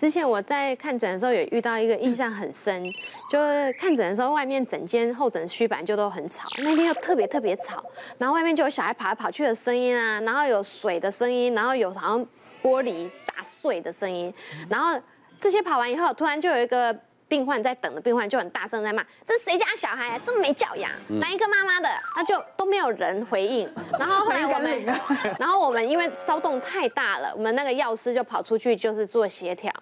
之前我在看诊的时候也遇到一个印象很深，就是看诊的时候外面整间候诊区板就都很吵，那天又特别特别吵，然后外面就有小孩跑来跑去的声音啊，然后有水的声音，然后有好像玻璃打碎的声音，然后这些跑完以后，突然就有一个。病患在等的病患就很大声在骂：“这是谁家小孩啊？这么没教养，哪一个妈妈的？”那就都没有人回应。然后后来我们，然后我们因为骚动太大了，我们那个药师就跑出去就是做协调，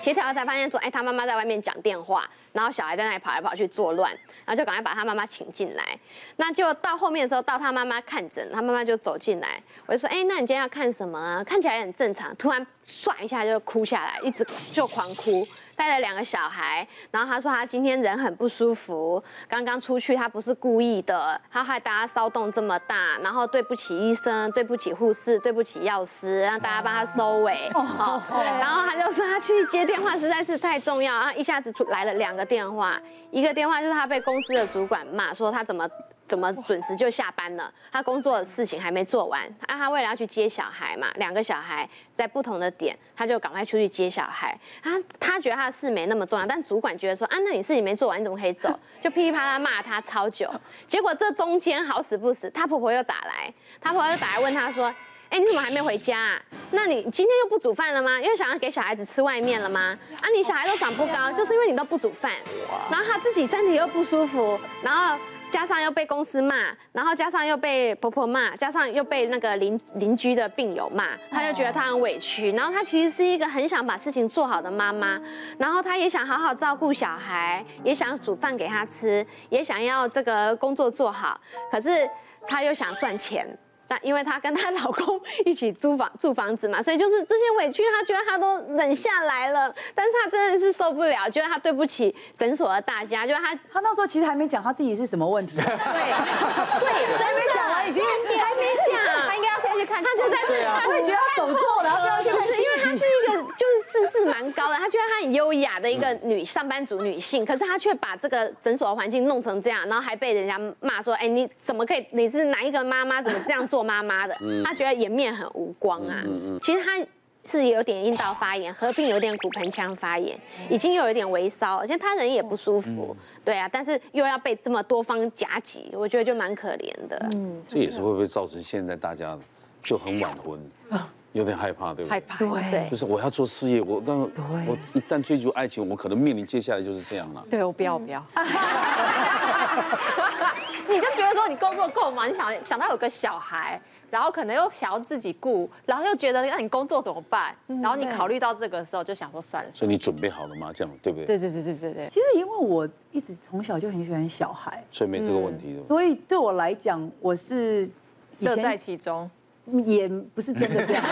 协调才发现说：“哎，他妈妈在外面讲电话，然后小孩在那里跑来跑去作乱，然后就赶快把他妈妈请进来。那就到后面的时候，到他妈妈看诊，他妈妈就走进来，我就说：哎，那你今天要看什么啊？看起来很正常。突然唰一下就哭下来，一直就狂哭。”带了两个小孩，然后他说他今天人很不舒服，刚刚出去他不是故意的，他害大家骚动这么大，然后对不起医生，对不起护士，对不起药师，让大家帮他收尾。哦，然后他就说他去接电话实在是太重要，然后一下子来了两个电话，一个电话就是他被公司的主管骂说他怎么。怎么准时就下班了？他工作的事情还没做完啊！他为了要去接小孩嘛，两个小孩在不同的点，他就赶快出去接小孩。他他觉得他的事没那么重要，但主管觉得说啊，那你事情没做完，你怎么可以走？就噼里啪啦骂他超久。结果这中间好死不死，他婆婆又打来，他婆婆又打来问他说，哎，你怎么还没回家啊？那你今天又不煮饭了吗？因为想要给小孩子吃外面了吗？啊，你小孩都长不高，就是因为你都不煮饭。然后他自己身体又不舒服，然后。加上又被公司骂，然后加上又被婆婆骂，加上又被那个邻邻居的病友骂，他就觉得他很委屈。然后他其实是一个很想把事情做好的妈妈，然后他也想好好照顾小孩，也想煮饭给他吃，也想要这个工作做好，可是他又想赚钱。但因为她跟她老公一起租房住房子嘛，所以就是这些委屈，她觉得她都忍下来了。但是她真的是受不了，觉得她对不起诊所的大家，就是她她那时候其实还没讲她自己是什么问题。对，对，还没讲完，已经还没讲，她应该要先去看。她就在，她会觉得她走错了，然后就要去看。是因为她是一个就是自视蛮高的，她觉得她很优雅的一个女上班族女性，可是她却把这个诊所的环境弄成这样，然后还被人家骂说，哎，你怎么可以？你是哪一个妈妈？怎么这样做？妈妈的，她觉得颜面很无光啊。其实她是有点阴道发炎，合并有点骨盆腔发炎，已经有一点微烧，而且她人也不舒服。对啊，但是又要被这么多方夹击，我觉得就蛮可怜的。嗯，这也是会不会造成现在大家就很晚婚，有点害怕，对不对？害怕，对，就是我要做事业，我但我一旦追逐爱情，我可能面临接下来就是这样了。对，我不要，不要。你就觉得说你工作够吗？你想想到有个小孩，然后可能又想要自己顾，然后又觉得那你工作怎么办？然后你考虑到这个时候，就想说算了。所以你准备好了吗？这样对不对？对对对对对对。其实因为我一直从小就很喜欢小孩，所以没这个问题。所以对我来讲，我是乐在其中，也不是真的这样。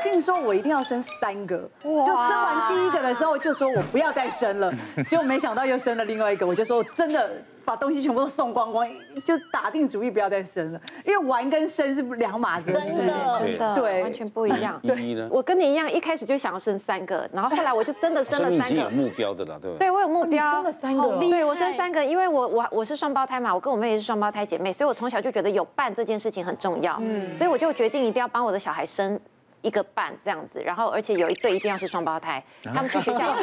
定说我一定要生三个，就生完第一个的时候就说我不要再生了，就没想到又生了另外一个，我就说我真的把东西全部都送光光，就打定主意不要再生了，因为玩跟生是两码子事，真的。真的。对，完全不一样。依依呢？我跟你一样，一开始就想要生三个，然后后来我就真的生了三个。已经有目标的了，对不对？对，我有目标，生了三个，对我生三个，因为我我我是双胞胎嘛，我跟我妹也是双胞胎姐妹，所以我从小就觉得有伴这件事情很重要，嗯，所以我就决定一定要帮我的小孩生。一个半这样子，然后而且有一对一定要是双胞胎，他们去学校，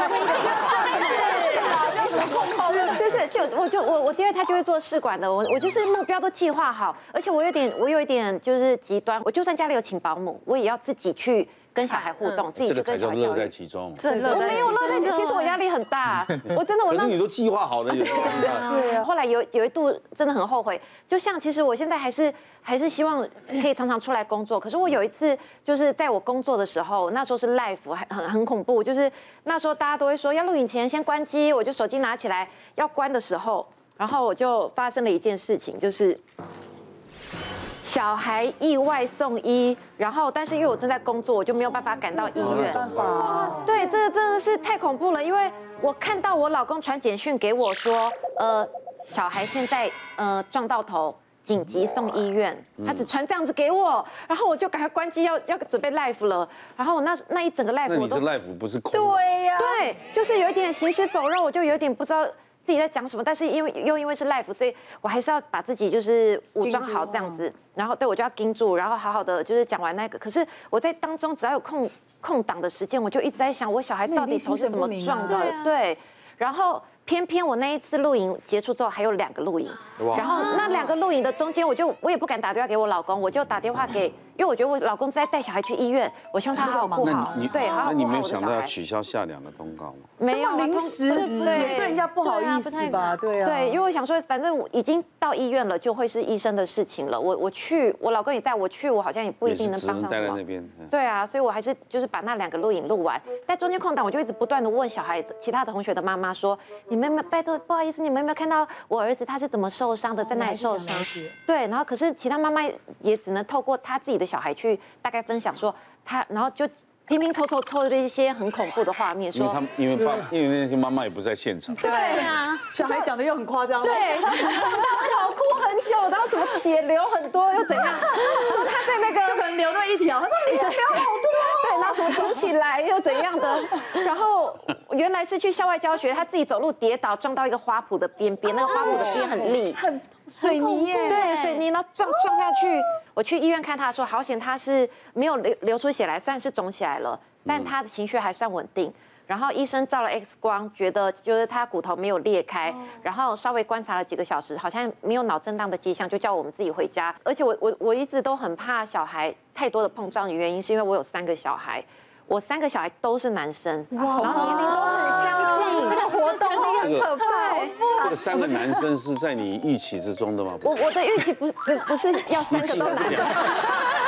就是就我就我我第二胎就会做试管的，我我就是目标都计划好，而且我有点我有一点就是极端，我就算家里有请保姆，我也要自己去。跟小孩互动，自己跟小孩教育，这个才叫乐在其中。我没有乐在其中，其实我压力很大，我真的我。可是你都计划好了，有时候。对啊。后来有有一度真的很后悔，就像其实我现在还是还是希望可以常常出来工作。可是我有一次就是在我工作的时候，那时候是 life 还很很恐怖，就是那时候大家都会说要录影前先关机，我就手机拿起来要关的时候，然后我就发生了一件事情，就是。小孩意外送医，然后但是因为我正在工作，我就没有办法赶到医院。没办法。对，这个真的是太恐怖了，因为我看到我老公传简讯给我说，呃，小孩现在呃撞到头，紧急送医院。他只传这样子给我，然后我就赶快关机，要要准备 life 了。然后我那那一整个 life 那你这 life 不是空？对呀。对，就是有一点行尸走肉，我就有点不知道。自己在讲什么，但是因为又因为是 life，所以我还是要把自己就是武装好这样子，然后对我就要盯住，然后好好的就是讲完那个。可是我在当中只要有空空档的时间，我就一直在想我小孩到底头是怎么撞的，对，然后。偏偏我那一次录影结束之后还有两个录影，然后那两个录影的中间，我就我也不敢打电话给我老公，我就打电话给，因为我觉得我老公在带小孩去医院，我希望他好好顾好。对，好好顾好我的小孩。那你没有想到要取消下两个通告吗？没有临时，对对人家不好意思吧？对啊。对，因为我想说，反正我已经到医院了，就会是医生的事情了。我我去，我老公也在，我去，我好像也不一定能帮上忙。那边。对啊，所以我还是就是把那两个录影录完，在中间空档，我就一直不断的问小孩其他的同学的妈妈说，你们没拜托不好意思，你们有没有看到我儿子他是怎么受伤的，在那里受伤？对，然后可是其他妈妈也只能透过他自己的小孩去大概分享说他，然后就拼拼凑凑凑了一些很恐怖的画面，说他们因为爸因为那些妈妈也不在现场，对啊，小孩讲的又很夸张，对，好哭很久，然后怎么血流很多又怎样？说他在那个就可能流了一条，他说你的流好多，对，然后什么肿起来又怎样的？然后原来是去校外教学，他自己走路跌倒撞到一个花圃的边边，那个花圃的边很利，很水泥耶，对，水撞撞下去。我去医院看他说，好险他是没有流流出血来，虽然是肿起来了，但他的情绪还算稳定。然后医生照了 X 光，觉得就是他骨头没有裂开，然后稍微观察了几个小时，好像没有脑震荡的迹象，就叫我们自己回家。而且我我我一直都很怕小孩太多的碰撞的原因，是因为我有三个小孩，我三个小孩都是男生，然后年龄都很相近，这个活动力很可怕。这个三个男生是在你预期之中的吗？我我的预期不是不不是要三个都男的。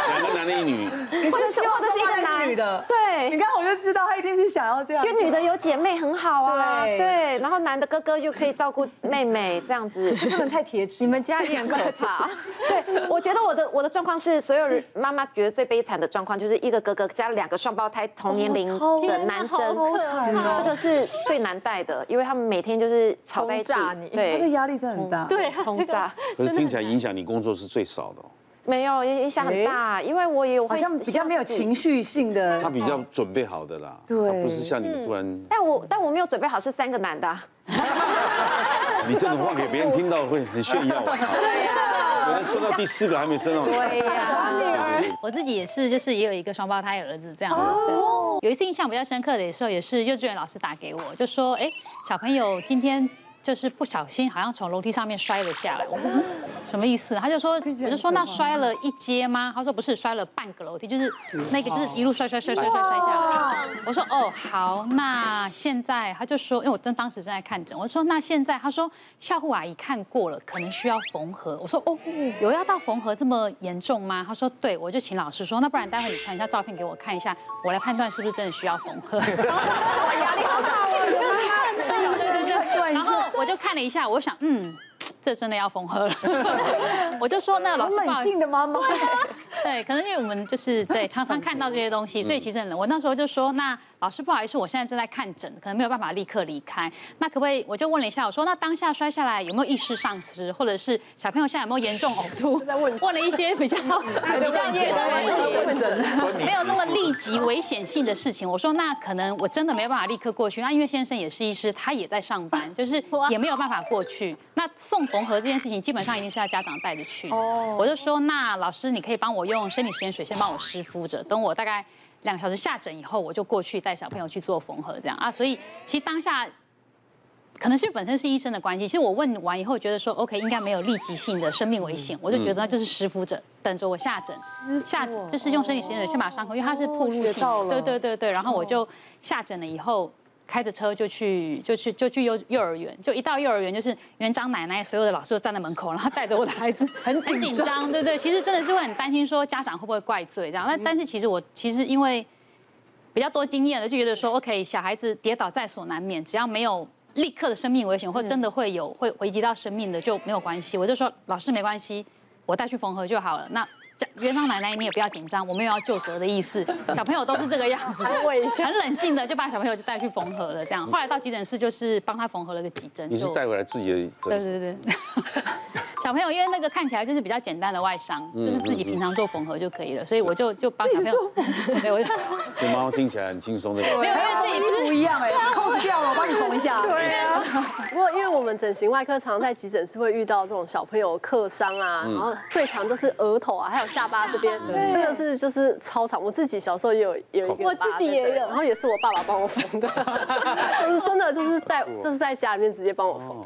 两个男的，一女。你是希望这是一个男女的？对，你看我就知道他一定是想要这样。因为女的有姐妹很好啊，对，然后男的哥哥就可以照顾妹妹这样子，不能太铁齿。你们家也很可怕。对，我觉得我的我的状况是，所有人妈妈觉得最悲惨的状况就是一个哥哥加两个双胞胎同年龄的男生，这个是最难带的，因为他们每天就是吵在一起，对，这个压力真的很大，对，轰炸。可是听起来影响你工作是最少的。没有影响很大，因为我也有好像比较没有情绪性的，他比较准备好的啦，对，不是像你们突然。但我但我没有准备好是三个男的。你这种话给别人听到会很炫耀。对呀，有人生到第四个还没生到。对呀，我自己也是，就是也有一个双胞胎儿子这样子。有一次印象比较深刻的时候，也是幼稚园老师打给我，就说：“哎，小朋友今天。”就是不小心，好像从楼梯上面摔了下来。我说 什么意思？他就说，我就说那摔了一阶吗？他说不是，摔了半个楼梯，就是那个就是一路摔摔摔摔摔摔下来。我说哦好，那现在他就说，因为我真当时正在看诊，我说那现在他说校护阿姨看过了，可能需要缝合。我说哦，有要到缝合这么严重吗？他说对，我就请老师说，那不然待会你传一下照片给我看一下，我来判断是不是真的需要缝合。压力好大哦，对对对，然后。我就看了一下，我想，嗯。这真的要缝合了，我就说那老师，冷静的妈妈，对，可能因为我们就是对常常看到这些东西，所以其实很冷。我那时候就说，那老师不好意思，我现在正在看诊，可能没有办法立刻离开。那可不可以？我就问了一下，我说那当下摔下来有没有意识丧失，或者是小朋友现在有没有严重呕吐？问了一些比较比较觉得没有那么立即危险性的事情。我说那可能我真的没有办法立刻过去。那因为先生也是医师，他也在上班，就是也没有办法过去。那送。缝合这件事情基本上一定是要家长带着去哦。我就说，那老师你可以帮我用生理盐水先帮我湿敷着，等我大概两个小时下诊以后，我就过去带小朋友去做缝合这样啊。所以其实当下可能是本身是医生的关系，其实我问完以后觉得说 OK 应该没有立即性的生命危险，我就觉得那就是湿敷着，等着我下诊下就是用生理盐水先把伤口，因为它是暴露性的，对对对对，然后我就下诊了以后。开着车就去，就去，就去幼幼儿园。就一到幼儿园，就是园长奶奶，所有的老师都站在门口，然后带着我的孩子，很很紧张，对对。其实真的是会很担心，说家长会不会怪罪这样。那但是其实我其实因为比较多经验了，就觉得说，OK，小孩子跌倒在所难免，只要没有立刻的生命危险，或真的会有会危及到生命的就没有关系。我就说老师没关系，我带去缝合就好了。那。园长奶奶，你也不要紧张，我没有要就责的意思。小朋友都是这个样子，很冷静的就把小朋友就带去缝合了。这样，后来到急诊室就是帮他缝合了个几针。你是带回来自己的？对对对。小朋友因为那个看起来就是比较简单的外伤，就是自己平常做缝合就可以了，所以我就就帮小朋友，对，我就 对妈妈听起来很轻松的。没有，因为自己不是一样哎，扣子掉了，我帮你缝一下。对啊，不过因为我们整形外科常在急诊室会遇到这种小朋友磕伤啊，然后最常就是额头啊，还有下巴这边，这个是就是超长。我自己小时候也有有一个，我自己也有，然后也是我爸爸帮我缝的，就是真的就是在就是在家里面直接帮我缝。